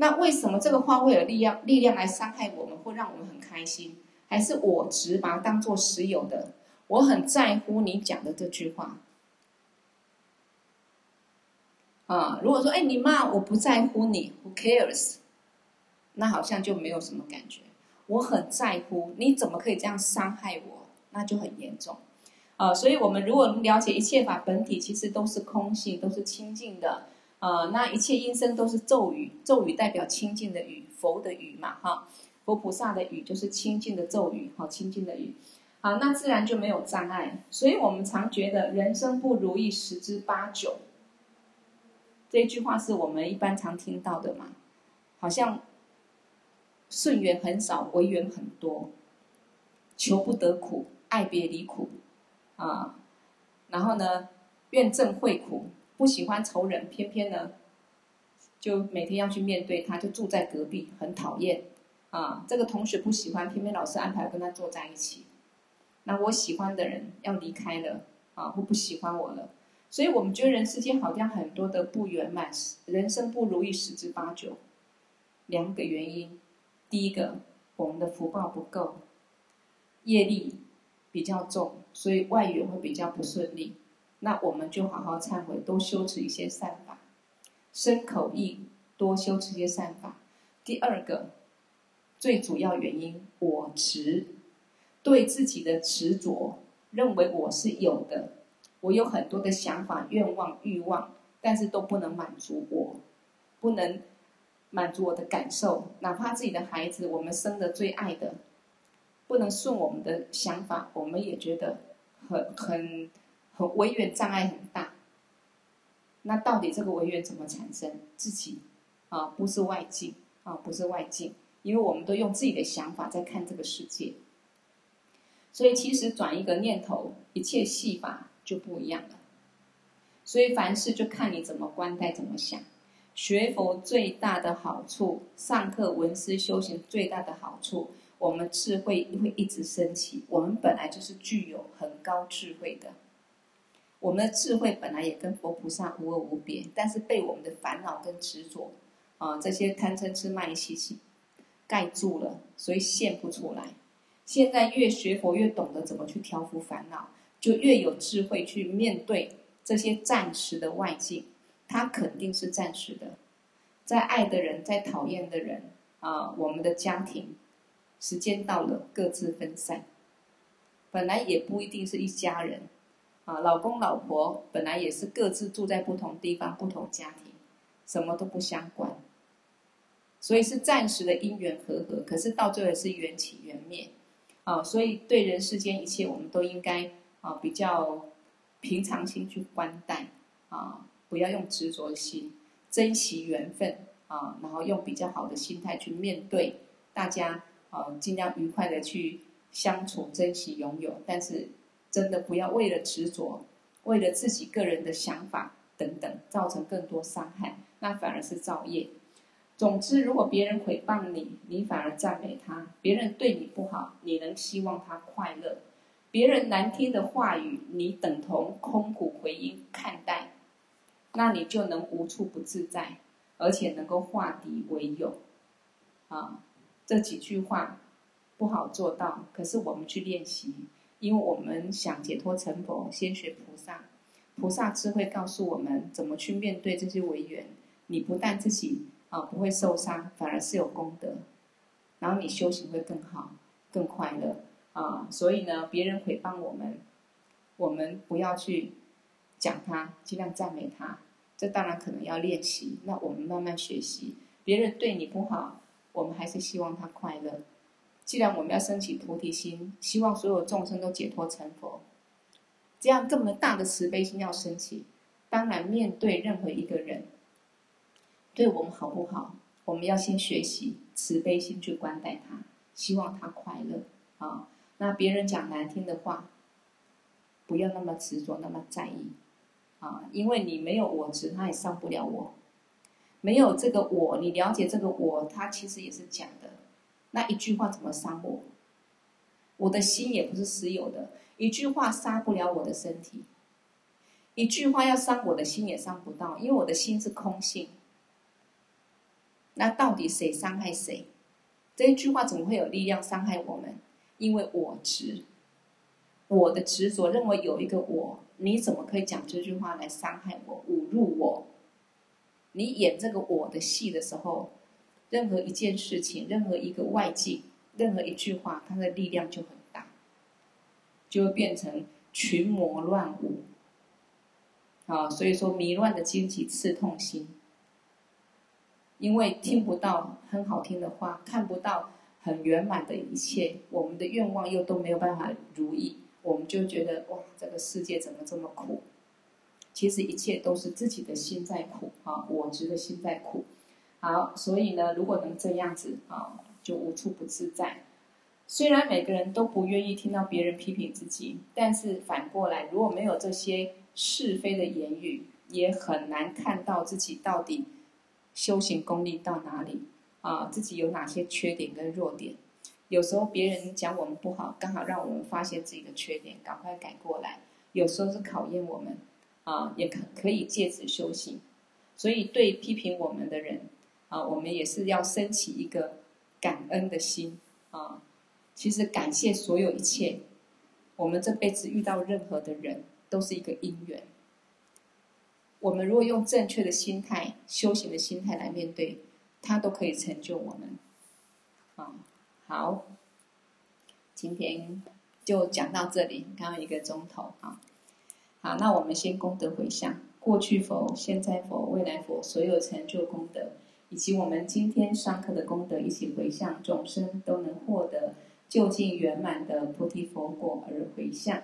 那为什么这个话会有力量？力量来伤害我们，会让我们很开心？还是我只把它当做实有的，我很在乎你讲的这句话。啊，如果说哎你骂我不在乎你，Who cares？那好像就没有什么感觉。我很在乎，你怎么可以这样伤害我？那就很严重。啊，所以我们如果了解一切法本体其实都是空性，都是清净的。啊，那一切音声都是咒语，咒语代表清净的语，佛的语嘛，哈。佛菩萨的语就是清净的咒语，好清净的语，好，那自然就没有障碍。所以我们常觉得人生不如意十之八九，这一句话是我们一般常听到的嘛，好像顺缘很少，违缘很多，求不得苦，爱别离苦，啊，然后呢，怨憎会苦，不喜欢仇人，偏偏呢，就每天要去面对他，就住在隔壁，很讨厌。啊，这个同学不喜欢，偏偏老师安排跟他坐在一起。那我喜欢的人要离开了，啊，或不喜欢我了。所以我们觉得人世间好像很多的不圆满，人生不如意十之八九。两个原因，第一个，我们的福报不够，业力比较重，所以外缘会比较不顺利。那我们就好好忏悔，多修持一些善法，身口意多修持一些善法。第二个。最主要原因，我执，对自己的执着，认为我是有的，我有很多的想法、愿望、欲望，但是都不能满足我，不能满足我的感受。哪怕自己的孩子，我们生的最爱的，不能顺我们的想法，我们也觉得很很很违缘障碍很大。那到底这个违缘怎么产生？自己啊，不是外境啊，不是外境，因为我们都用自己的想法在看这个世界。所以，其实转一个念头，一切戏法就不一样了。所以，凡事就看你怎么观待，怎么想。学佛最大的好处，上课闻思修行最大的好处，我们智慧会一直升起。我们本来就是具有很高智慧的。我们的智慧本来也跟佛菩萨无二无别，但是被我们的烦恼跟执着啊这些贪嗔痴慢疑习气盖住了，所以现不出来。现在越学佛越懂得怎么去调伏烦恼，就越有智慧去面对这些暂时的外境，它肯定是暂时的。再爱的人，再讨厌的人啊，我们的家庭，时间到了各自分散，本来也不一定是一家人。啊，老公老婆本来也是各自住在不同地方、不同家庭，什么都不相关，所以是暂时的因缘和合，可是到最后是缘起缘灭，啊，所以对人世间一切，我们都应该啊比较平常心去观待，啊，不要用执着心，珍惜缘分，啊，然后用比较好的心态去面对大家，啊，尽量愉快的去相处、珍惜、拥有，但是。真的不要为了执着，为了自己个人的想法等等，造成更多伤害，那反而是造业。总之，如果别人诽谤你，你反而赞美他；别人对你不好，你能希望他快乐；别人难听的话语，你等同空谷回音看待，那你就能无处不自在，而且能够化敌为友。啊，这几句话不好做到，可是我们去练习。因为我们想解脱成佛，先学菩萨，菩萨智慧告诉我们怎么去面对这些违缘。你不但自己啊不会受伤，反而是有功德，然后你修行会更好、更快乐啊。所以呢，别人诽谤我们，我们不要去讲他，尽量赞美他。这当然可能要练习，那我们慢慢学习。别人对你不好，我们还是希望他快乐。既然我们要升起菩提心，希望所有众生都解脱成佛，这样这么大的慈悲心要升起，当然面对任何一个人，对我们好不好，我们要先学习慈悲心去观待他，希望他快乐啊。那别人讲难听的话，不要那么执着，那么在意啊，因为你没有我执，他也伤不了我；没有这个我，你了解这个我，他其实也是假的。那一句话怎么伤我？我的心也不是实有的，一句话杀不了我的身体，一句话要伤我的心也伤不到，因为我的心是空性。那到底谁伤害谁？这一句话怎么会有力量伤害我们？因为我执，我的执着认为有一个我，你怎么可以讲这句话来伤害我、侮辱我？你演这个我的戏的时候。任何一件事情，任何一个外境，任何一句话，它的力量就很大，就会变成群魔乱舞。啊，所以说迷乱的荆棘刺痛心，因为听不到很好听的话，看不到很圆满的一切，我们的愿望又都没有办法如意，我们就觉得哇，这个世界怎么这么苦？其实一切都是自己的心在苦啊，我执的心在苦。好，所以呢，如果能这样子啊，就无处不自在。虽然每个人都不愿意听到别人批评自己，但是反过来，如果没有这些是非的言语，也很难看到自己到底修行功力到哪里啊，自己有哪些缺点跟弱点。有时候别人讲我们不好，刚好让我们发现自己的缺点，赶快改过来。有时候是考验我们啊，也可可以借此修行。所以对批评我们的人。啊，我们也是要升起一个感恩的心啊！其实感谢所有一切，我们这辈子遇到任何的人都是一个因缘。我们如果用正确的心态、修行的心态来面对，它都可以成就我们。啊，好，今天就讲到这里，刚刚一个钟头啊。好，那我们先功德回向，过去佛、现在佛、未来佛所有成就功德，以及我们今天上课的功德，一起回向众生都能获得究竟圆满的菩提佛果而回向。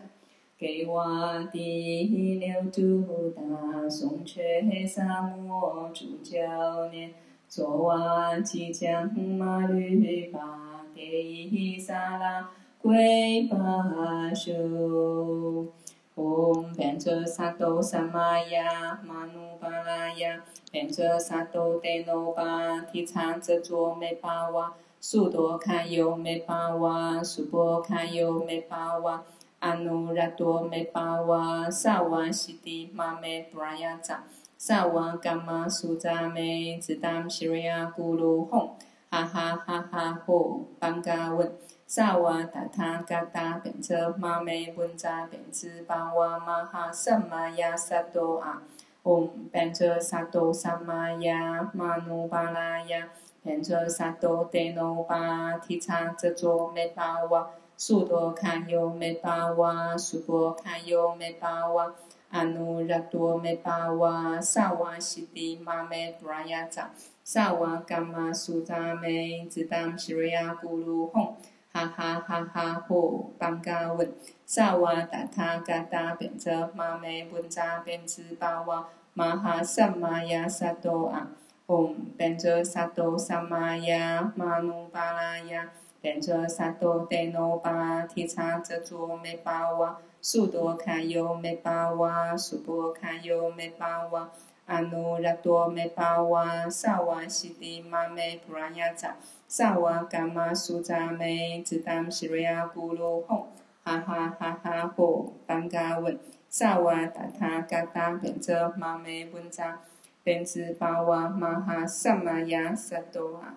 给我第六度大颂却萨摩主教念，作瓦吉将马律巴给伊萨拉归巴修。唵，变者萨多萨玛呀，玛努巴拉呀，变者萨埵德耨巴提叉遮卓美巴哇，速多堪尤美巴哇，速波堪尤美巴哇，阿努拉多美巴哇，萨瓦西提玛美布拉雅扎，萨瓦伽玛苏扎美，只当西瑞亚咕噜吽，哈哈哈哈吽，班嘎问。萨瓦达他嘎达变者玛美文扎变兹巴哇玛哈萨玛呀萨多啊，唵变者萨多萨玛呀玛努巴拉呀，变者萨多德耨巴提叉遮卓美巴哇，速多堪尤美巴哇，速波堪尤美巴哇，阿努拉多美巴哇，萨瓦西提玛美布拉雅扎，萨瓦伽玛苏扎美，只当西瑞亚咕噜吽。哈哈哈哈！嚯，班嘎问，萨瓦达他嘎达变者玛美文扎变兹巴哇玛哈萨玛雅萨多啊，唵变者萨多萨玛雅玛努巴拉雅，变者萨多德耨巴提叉遮卓美巴哇，速多卡尤美巴哇，速波卡尤美巴哇，阿努拉多美巴哇，萨瓦西迪玛美布拉雅扎。萨瓦伽玛苏扎美，只当西瑞亚咕噜吽，哈哈哈哈嚯，班嘎问，萨瓦达他嘎达变者玛美文扎，变兹巴瓦玛哈萨玛雅萨多啊，